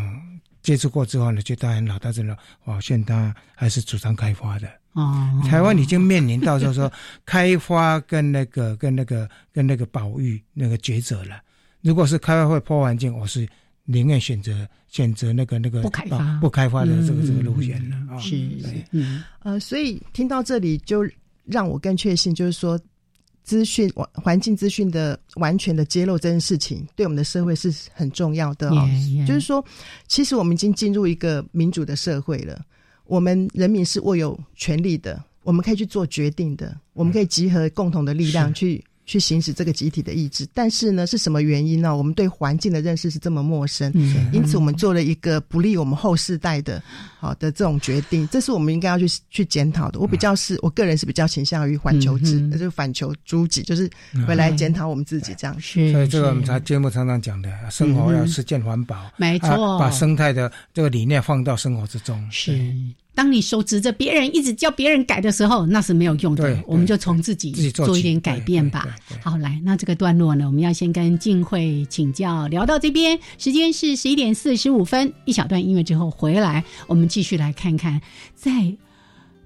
接触过之后呢，就当然老大知道，哇，现他还是主张开发的。哦，台湾已经面临到就是说开发跟那个跟那个跟那个保育那个抉择了。如果是开发会破环境，我是宁愿选择选择那个那个不开发不开发的这个这个路线了啊。是，嗯呃，所以听到这里就让我更确信，就是说。资讯环环境资讯的完全的揭露这件事情，对我们的社会是很重要的哦。就是说，其实我们已经进入一个民主的社会了，我们人民是握有权利的，我们可以去做决定的，我们可以集合共同的力量去。去行使这个集体的意志，但是呢，是什么原因呢？我们对环境的认识是这么陌生，因此我们做了一个不利我们后世代的好的这种决定，这是我们应该要去去检讨的。我比较是我个人是比较倾向于反求之，那就是反求诸己，就是回来检讨我们自己这样。是，所以这个我们才节目常常讲的，生活要实践环保，没错，把生态的这个理念放到生活之中。是。当你手指着别人，一直叫别人改的时候，那是没有用的。我们就从自己做一点改变吧。好，来，那这个段落呢，我们要先跟静慧请教。聊到这边，时间是十一点四十五分，一小段音乐之后回来，我们继续来看看，在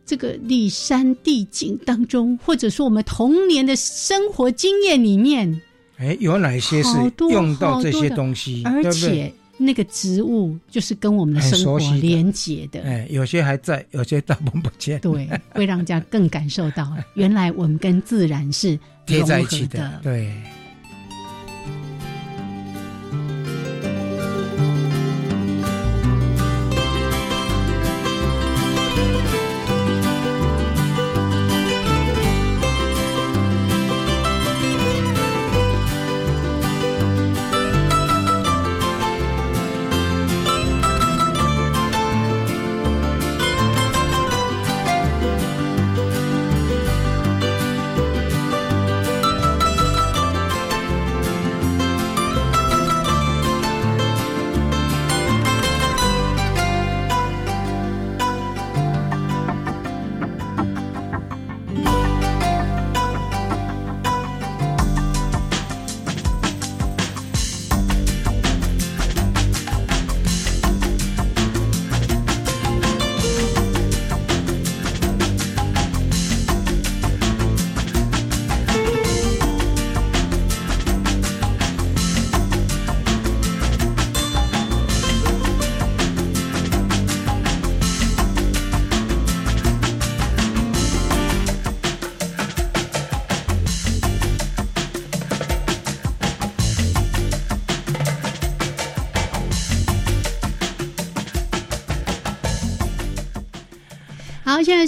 这个历山地景当中，或者说我们童年的生活经验里面，哎，有哪些是用到这些东西？而且。那个植物就是跟我们的生活连接的，哎，有些还在，有些大部分不见。对，会让人家更感受到，原来我们跟自然是贴在一起的。对。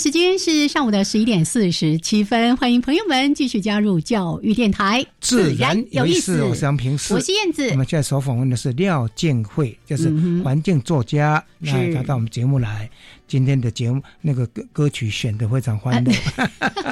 时间是上午的十一点四十七分，欢迎朋友们继续加入教育电台。自然有意思，我是杨平，我是燕子。我们现在所访问的是廖建慧，就是环境作家，那他到我们节目来。今天的节目那个歌歌曲选的非常欢乐，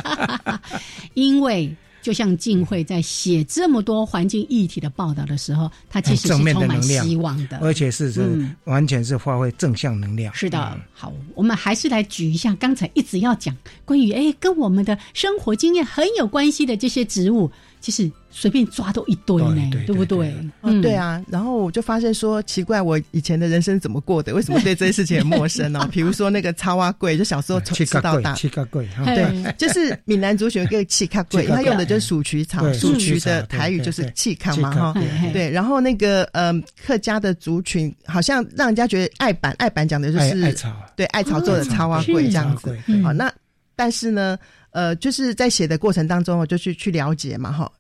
因为。就像静慧在写这么多环境议题的报道的时候，他其实是充满希望的，而且是是完全是发挥正向能量。是的，好，我们还是来举一下刚才一直要讲关于哎跟我们的生活经验很有关系的这些植物，其实。随便抓都一堆呢，对不对？嗯，对啊。然后我就发现说，奇怪，我以前的人生怎么过的？为什么对这些事情很陌生呢？比如说那个插蛙柜，就小时候从吃到大，七卡柜，对，就是闽南族群一个气卡柜，他用的就是鼠曲草，鼠曲的台语就是气卡嘛，哈，对。然后那个呃，客家的族群好像让人家觉得爱板，爱板讲的就是对，艾草做的插蛙柜这样子。好，那但是呢，呃，就是在写的过程当中，我就去去了解嘛，哈。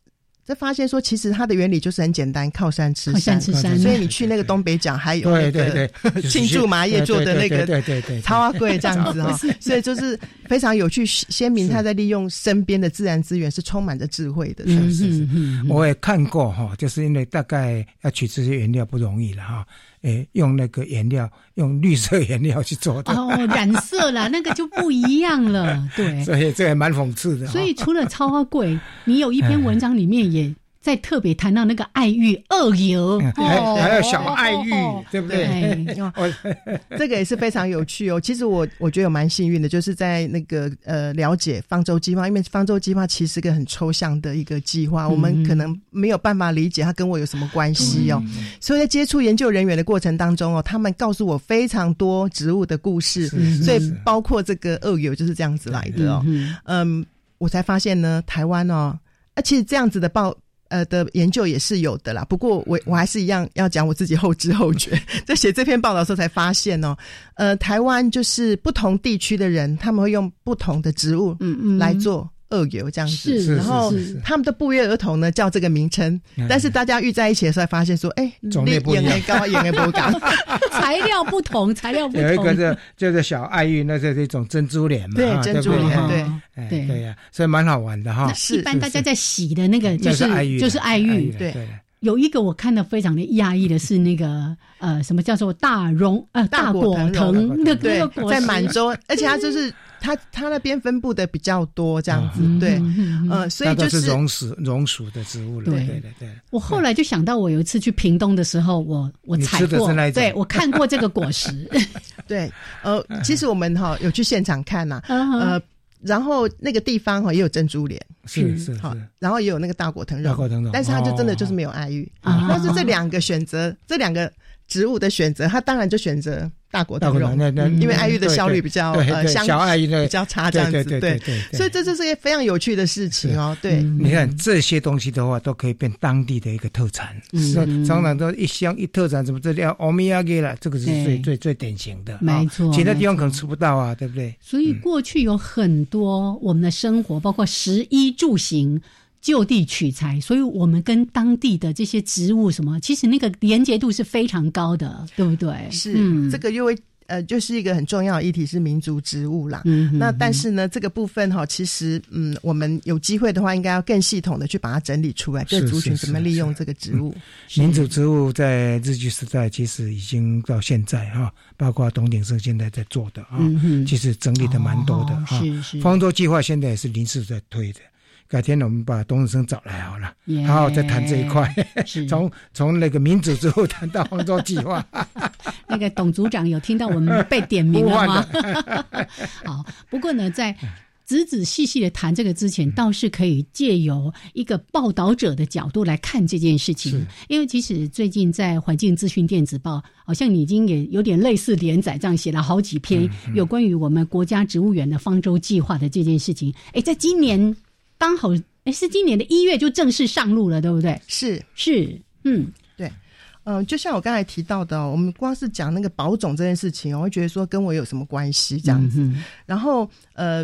就发现说，其实它的原理就是很简单，靠山吃山。吃山。所以你去那个东北角，还有那个 庆祝麻叶做的那个对对对插花柜这样子哈。所以就是非常有趣，鲜明他在利用身边的自然资源是充满着智慧的。是是是，我也看过哈，就是因为大概要取这些原料不容易了哈。诶，用那个颜料，用绿色颜料去做的哦，染色了，那个就不一样了，对。所以这也蛮讽刺的。所以除了超花贵，你有一篇文章里面也。在特别谈到那个爱玉二油，还还有小爱玉，对不对？这个也是非常有趣哦。其实我我觉得有蛮幸运的，就是在那个呃了解方舟计划，因为方舟计划其实个很抽象的一个计划，我们可能没有办法理解它跟我有什么关系哦。所以在接触研究人员的过程当中哦，他们告诉我非常多植物的故事，所以包括这个二油就是这样子来的哦。嗯，我才发现呢，台湾哦，啊，其实这样子的报。呃的研究也是有的啦。不过我我还是一样要讲我自己后知后觉，在写这篇报道的时候才发现哦，呃，台湾就是不同地区的人，他们会用不同的植物嗯嗯来做。鳄油这样子，然后他们都不约而同呢叫这个名称，但是大家遇在一起的时候，发现说，哎，种类不一样，高，眼也不高，材料不同，材料不同。有一个是就是小爱玉，那是一种珍珠莲嘛，对，珍珠莲，对，对？对。呀，所以蛮好玩的哈。一般大家在洗的那个就是就是爱玉，对。有一个我看的非常的压抑的是那个呃，什么叫做大榕呃大果藤那个果在满洲，而且它就是它它那边分布的比较多这样子，对，呃，所以就是榕属榕属的植物了。对对对。我后来就想到，我有一次去屏东的时候，我我采过，对我看过这个果实。对，呃，其实我们哈有去现场看呐，呃。然后那个地方哈也有珍珠莲，是是好，然后也有那个大果藤肉，大果藤肉，但是它就真的就是没有爱玉。但是这两个选择，这两个植物的选择，他当然就选择。大果藤肉，因为爱玉的效率比较呃，小爱玉比较差这样子，对对对，所以这就是一个非常有趣的事情哦。对，你看这些东西的话，都可以变当地的一个特产。嗯，常常都一箱一特产，什么这叫欧米亚给了，这个是最最最典型的。没错，其他地方可能吃不到啊，对不对？所以过去有很多我们的生活，包括食衣住行。就地取材，所以我们跟当地的这些植物什么，其实那个连接度是非常高的，对不对？是，这个因为呃，就是一个很重要的议题是民族植物啦。嗯，那但是呢，这个部分哈，其实嗯，我们有机会的话，应该要更系统的去把它整理出来，各族群怎么利用这个植物。民族植物在日据时代其实已经到现在哈，包括董鼎盛现在在做的啊，其实整理的蛮多的哈。是是，方舟计划现在也是临时在推的。改天我们把董永生找来好了，好好再谈这一块。从从那个民主之后谈到杭州计划。那个董组长有听到我们被点名了吗？好，不过呢，在仔仔细细的谈这个之前，倒是可以借由一个报道者的角度来看这件事情。因为其实最近在环境资讯电子报，好像你已经也有点类似连载这样写了好几篇有关于我们国家植物园的方舟计划的这件事情。哎，在今年。刚好，哎，是今年的一月就正式上路了，对不对？是是，嗯，对，嗯，就像我刚才提到的，我们光是讲那个保种这件事情，我会觉得说跟我有什么关系这样子，然后呃。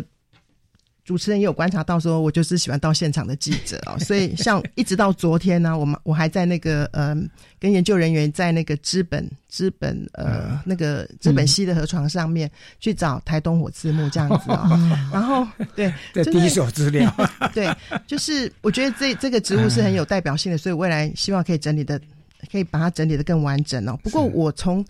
主持人也有观察到，说我就是喜欢到现场的记者啊，所以像一直到昨天呢，我们我还在那个呃，跟研究人员在那个资本资本呃那个资本溪的河床上面去找台东火字幕这样子啊，然后对，这第一手资料，对，就是我觉得这这个植物是很有代表性的，所以未来希望可以整理的，可以把它整理的更完整哦。不过我从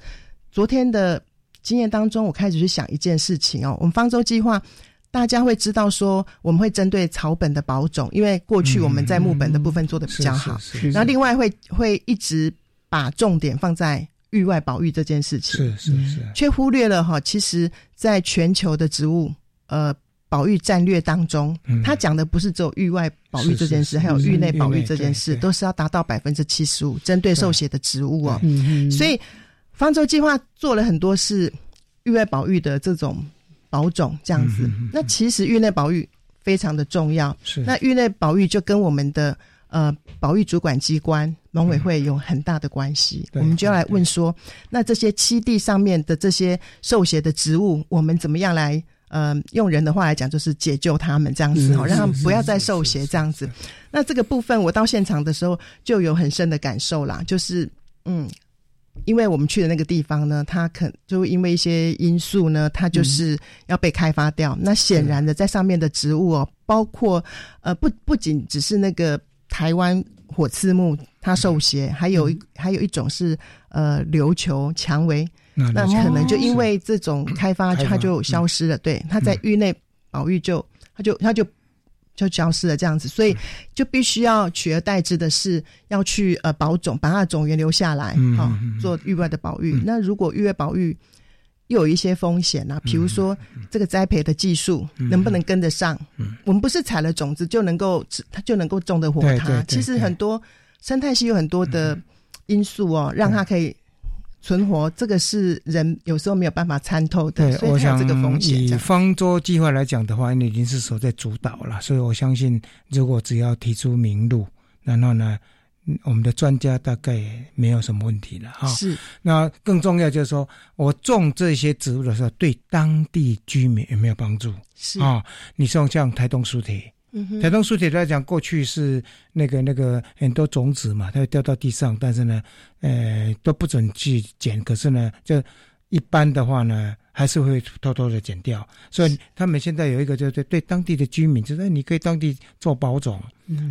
昨天的经验当中，我开始去想一件事情哦，我们方舟计划。大家会知道说，我们会针对草本的保种，因为过去我们在木本的部分做的比较好。然后另外会会一直把重点放在域外保育这件事情，是是是，却忽略了哈，其实在全球的植物呃保育战略当中，他讲的不是只有域外保育这件事，还有域内保育这件事，都是要达到百分之七十五针对受血的植物哦。所以方舟计划做了很多是域外保育的这种。保种这样子，那其实域内保育非常的重要。是，那域内保育就跟我们的呃保育主管机关农委会有很大的关系。我们就要来问说，那这些栖地上面的这些受邪的植物，我们怎么样来呃用人的话来讲，就是解救他们这样子，好让他们不要再受邪这样子。那这个部分我到现场的时候就有很深的感受啦，就是嗯。因为我们去的那个地方呢，它可就因为一些因素呢，它就是要被开发掉。那显然的，在上面的植物哦，包括呃不不仅只是那个台湾火刺木它受邪，还有一还有一种是呃琉球蔷薇，那可能就因为这种开发，它就消失了。对，它在域内保育就它就它就。就消失了这样子，所以就必须要取而代之的是要去呃保种，把它的种源留下来，好做域外的保育。那如果域外保育又有一些风险啊，比如说这个栽培的技术能不能跟得上？我们不是采了种子就能够它就能够种得活它，其实很多生态系有很多的因素哦，让它可以。存活这个是人有时候没有办法参透的，对，我想以方舟计划来讲的话，你已经是守在主导了，所以我相信，如果只要提出明路，然后呢，我们的专家大概没有什么问题了哈。是。那更重要就是说我种这些植物的时候，对当地居民有没有帮助？是啊，你说像台东苏铁。台东树铁来讲，过去是那个那个很多种子嘛，它会掉到地上，但是呢，呃，都不准去捡。可是呢，就一般的话呢，还是会偷偷的剪掉。所以他们现在有一个，就是对当地的居民，就是你可以当地做保种，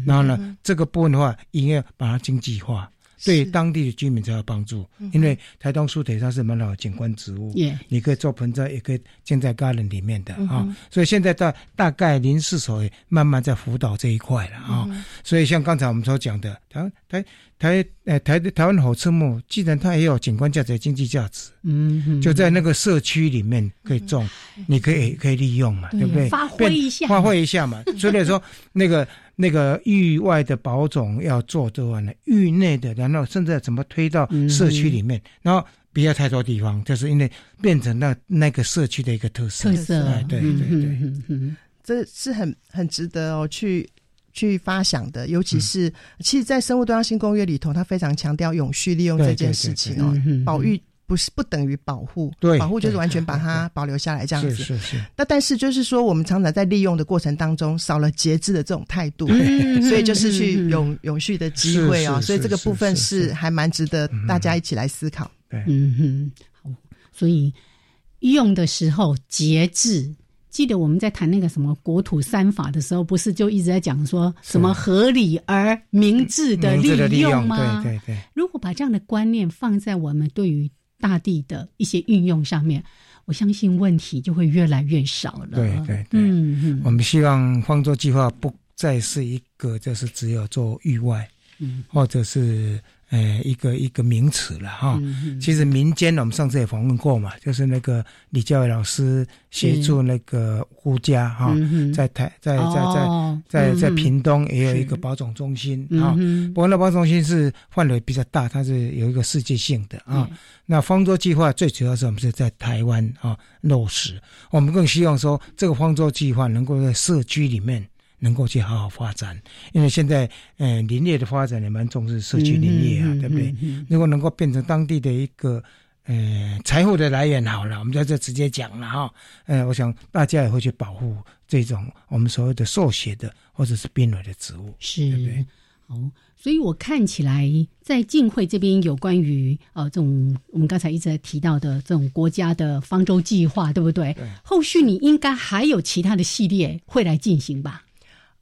然后呢，这个部分的话，应该把它经济化。对当地的居民才有帮助，因为台东苏铁它是蛮好的景观植物，你可以做盆栽，也可以建在 garden 里面的啊。所以现在大大概林市所也慢慢在辅导这一块了啊。所以像刚才我们所讲的，台台台呃台台湾火车木，既然它也有景观价值、经济价值，嗯，就在那个社区里面可以种，你可以可以利用嘛，对不对？发挥一下，发挥一下嘛。所以说那个。那个域外的保种要做的话呢，域内的，然后甚至怎么推到社区里面，然后不要太多地方，就是因为变成那那个社区的一个特色。特色，对对对，这是很很值得哦去去发想的，尤其是其实，在生物多样性公约里头，它非常强调永续利用这件事情哦，保育。不是不等于保护，对，保护就是完全把它保留下来这样子。是是是。那但是就是说，我们常常在利用的过程当中少了节制的这种态度，所以就是去永永续的机会哦。所以这个部分是还蛮值得大家一起来思考。对，嗯哼。好，所以用的时候节制。记得我们在谈那个什么国土三法的时候，不是就一直在讲说什么合理而明智的利用吗？对对对。如果把这样的观念放在我们对于大地的一些运用上面，我相信问题就会越来越少了。对对对，嗯嗯，我们希望方舟计划不再是一个就是只有做域外，嗯，或者是。呃，一个一个名词了哈。其实民间我们上次也访问过嘛，就是那个李教伟老师协助那个胡家哈，在台在在在在在屏东也有一个保种中心啊。不过那保种中心是范围比较大，它是有一个世界性的啊。那方舟计划最主要是我们是在台湾啊落实，我们更希望说这个方舟计划能够在社区里面。能够去好好发展，因为现在，呃，林业的发展也蛮重视社区林业啊，对不对？如果能够变成当地的一个，呃，财富的来源，好了，我们在这直接讲了哈，呃，我想大家也会去保护这种我们所谓的受血的或者是濒危的植物，是，对不对？好，所以我看起来在晋会这边有关于呃这种我们刚才一直在提到的这种国家的方舟计划，对不对？对。后续你应该还有其他的系列会来进行吧？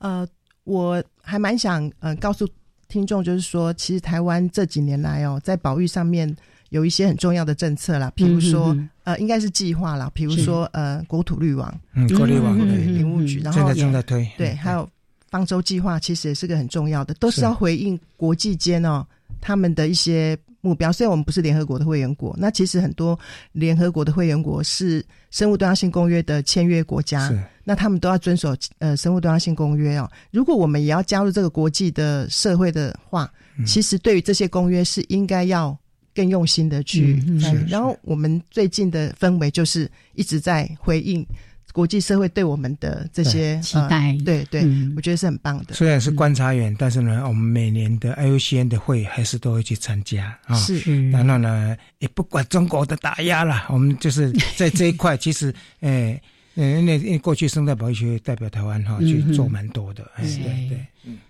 呃，我还蛮想呃告诉听众，就是说，其实台湾这几年来哦，在保育上面有一些很重要的政策啦，比如说呃，应该是计划啦，比如说呃，国土绿网，嗯，国绿网对，林务局，然后现在正在推，对，还有方舟计划，其实也是个很重要的，都是要回应国际间哦他们的一些。目标虽然我们不是联合国的会员国，那其实很多联合国的会员国是生物多样性公约的签约国家，那他们都要遵守呃生物多样性公约哦。如果我们也要加入这个国际的社会的话，其实对于这些公约是应该要更用心的去。然后我们最近的氛围就是一直在回应。国际社会对我们的这些期待，对对，我觉得是很棒的。虽然是观察员，但是呢，我们每年的 IUCN 的会还是都会去参加啊。是，然后呢，也不管中国的打压了，我们就是在这一块，其实，诶，因为因为过去生态保育学代表台湾哈去做蛮多的，对对。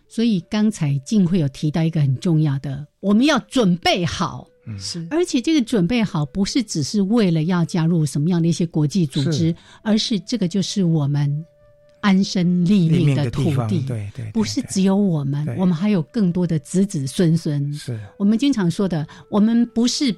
所以刚才静会有提到一个很重要的，我们要准备好。是，而且这个准备好不是只是为了要加入什么样的一些国际组织，而是这个就是我们安身立命的土地，对对，不是只有我们，我们还有更多的子子孙孙。是我们经常说的，我们不是。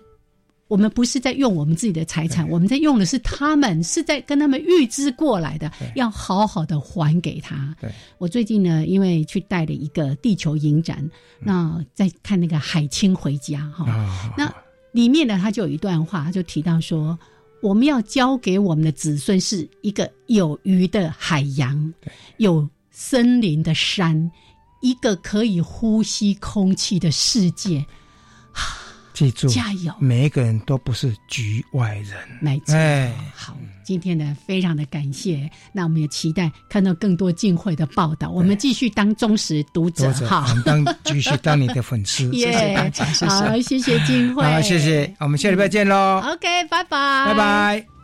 我们不是在用我们自己的财产，我们在用的是他们，是在跟他们预支过来的，要好好的还给他。我最近呢，因为去带了一个地球影展，那在看那个海清回家哈，那里面呢，他就有一段话，就提到说，我们要交给我们的子孙是一个有鱼的海洋，有森林的山，一个可以呼吸空气的世界。记住，加油！每一个人都不是局外人。没错。哎，好，今天呢，非常的感谢。那我们也期待看到更多进会的报道。我们继续当忠实读者，好，当继续当你的粉丝。谢谢大家，谢谢。好，谢谢晋会。好，谢谢。我们下礼拜见喽。OK，拜拜，拜拜。